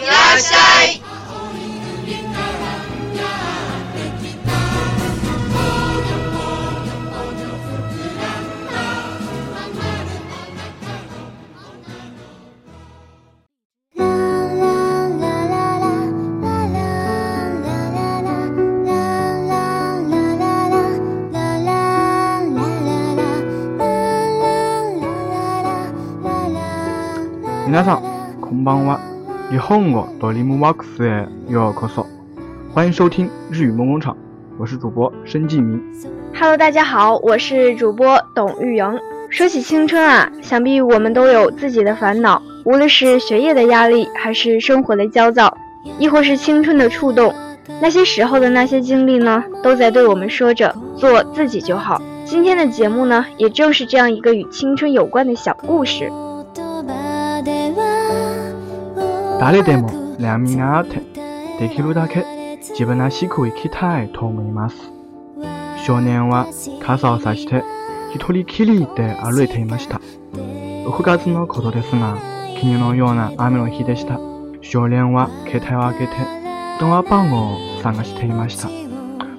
いらっしゃい皆さん、こんばんは。你好，我哆利姆沃克斯的约翰科欢迎收听日语梦工厂，我是主播申继明。Hello，大家好，我是主播董玉莹。说起青春啊，想必我们都有自己的烦恼，无论是学业的压力，还是生活的焦躁，亦或是青春的触动，那些时候的那些经历呢，都在对我们说着：做自己就好。今天的节目呢，也正是这样一个与青春有关的小故事。誰でもみがあって、できるだけ自分らしく生きたいと思います。少年は傘を差して一人きりで歩いていました。6月のことですが、昨日のような雨の日でした。少年は携帯を開けて電話番号を探していました。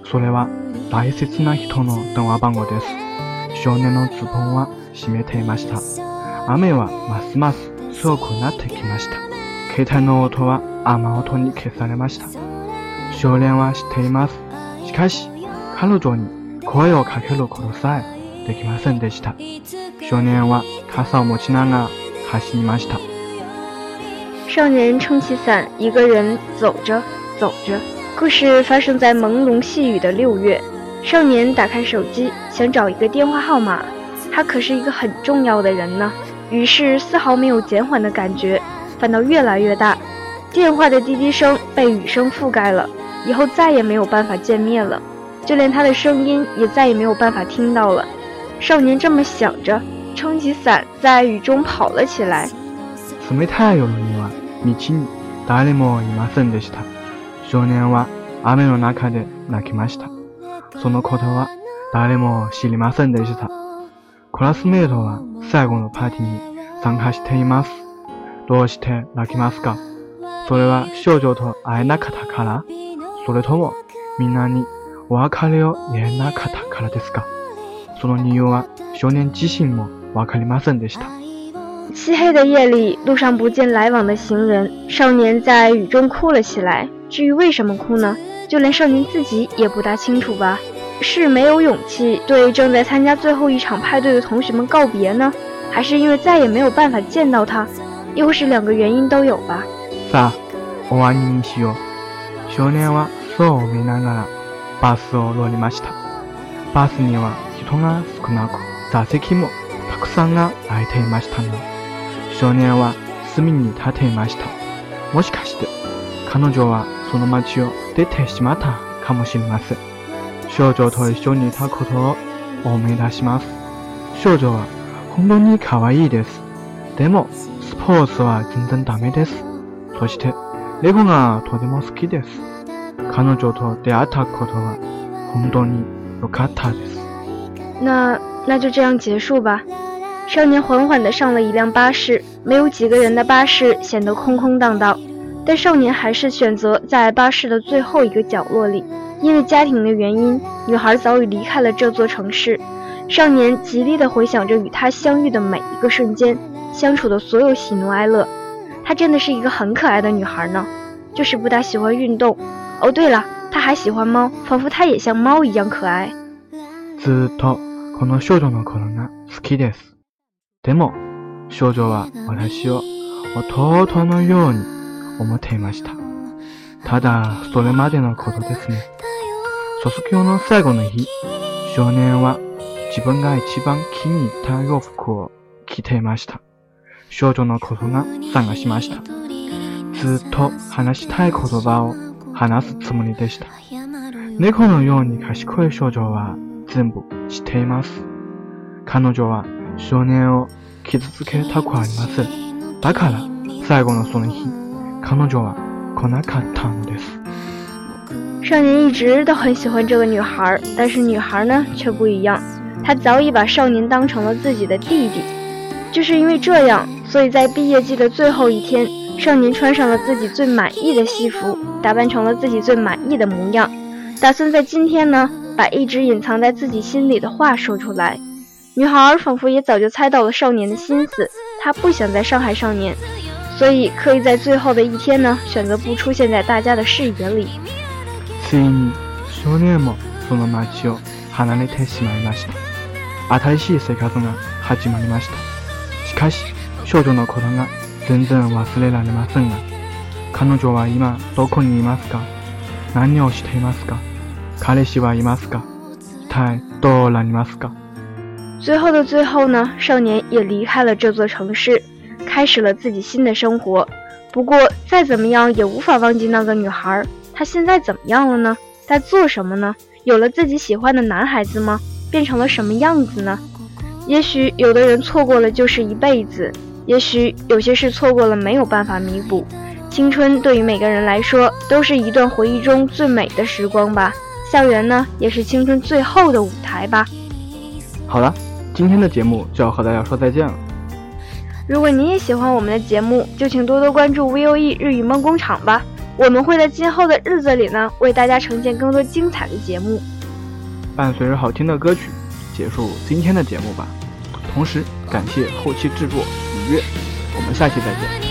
それは大切な人の電話番号です。少年のズボンは閉めていました。雨はますます強くなってきました。少年哇，他扫木吉拉阿，还是ました。少年撑起伞，一个人走着走着，故事发生在朦胧细雨的六月。少年打开手机，想找一个电话号码，他可是一个很重要的人呢。于是，丝毫没有减缓的感觉。反倒越来越大，电话的滴滴声被雨声覆盖了，以后再也没有办法见面了，就连他的声音也再也没有办法听到了。少年这么想着，撑起伞在雨中跑了起来。太誰もいませんでした。少年は雨の中で泣きました。そのことは誰も知りませんでした。クラスメートは最後のパーティーに参加しています。どうして泣きますか。それは少女となかったからそれともみんなにワカリをエナカタカですか。その理由は少年自身もワかりませんでした。漆黑的夜里，路上不见来往的行人，少年在雨中哭了起来。至于为什么哭呢？就连少年自己也不大清楚吧。是没有勇气对正在参加最后一场派对的同学们告别呢？还是因为再也没有办法见到他？又是两个原因都有吧。さあ、終わりにしよう。少年は空を見ながらバスを乗りました。バスには人が少なく、座席もたくさんが空いていましたが、少年は隅に立っていました。もしかして、彼女はその街を出てしまったかもしれません。少女と一緒にいたことを思い出します。少女は本当に可愛いです。でも、婆さんは本当にダメです。そして、レゴンとても好きです。彼女と出会ったことは本当に良かったです。那那就这样结束吧。少年缓缓地上了一辆巴士，没有几个人的巴士显得空空荡荡，但少年还是选择在巴士的最后一个角落里。因为家庭的原因，女孩早已离开了这座城市。少年极力地回想着与她相遇的每一个瞬间。相处的所有喜怒哀乐，她真的是一个很可爱的女孩呢，就是不大喜欢运动。哦，对了，她还喜欢猫，仿佛她也像猫一样可爱。ずっとこの少のが好きです。でも少は私をのように思っていました。ただそれまでのことですね。卒業の最後の日、少年は自分が一番気に入った洋服を着ていました。少女のことが探しました。ずっと話したい言葉を話すつもりでした。猫のように賢い少女は全部知っています。彼女は少年を傷つけたくありません。だから、最後のその日、彼女は来なかったのです。少年一直都很喜欢这个女孩，但是女孩呢却不一样，她早已把少年当成了自己的弟弟。就是因为这样，所以在毕业季的最后一天，少年穿上了自己最满意的西服，打扮成了自己最满意的模样，打算在今天呢，把一直隐藏在自己心里的话说出来。女孩儿仿佛也早就猜到了少年的心思，她不想在上海少年，所以刻意在最后的一天呢，选择不出现在大家的视野里。最后的最后呢，少年也离开了这座城市，开始了自己新的生活。不过，再怎么样也无法忘记那个女孩。她现在怎么样了呢？在做什么呢？有了自己喜欢的男孩子吗？变成了什么样子呢？也许有的人错过了就是一辈子。也许有些事错过了没有办法弥补，青春对于每个人来说都是一段回忆中最美的时光吧。校园呢，也是青春最后的舞台吧。好了，今天的节目就要和大家说再见了。如果你也喜欢我们的节目，就请多多关注 VOE 日语梦工厂吧。我们会在今后的日子里呢，为大家呈现更多精彩的节目。伴随着好听的歌曲，结束今天的节目吧。同时，感谢后期制作。我们下期再见。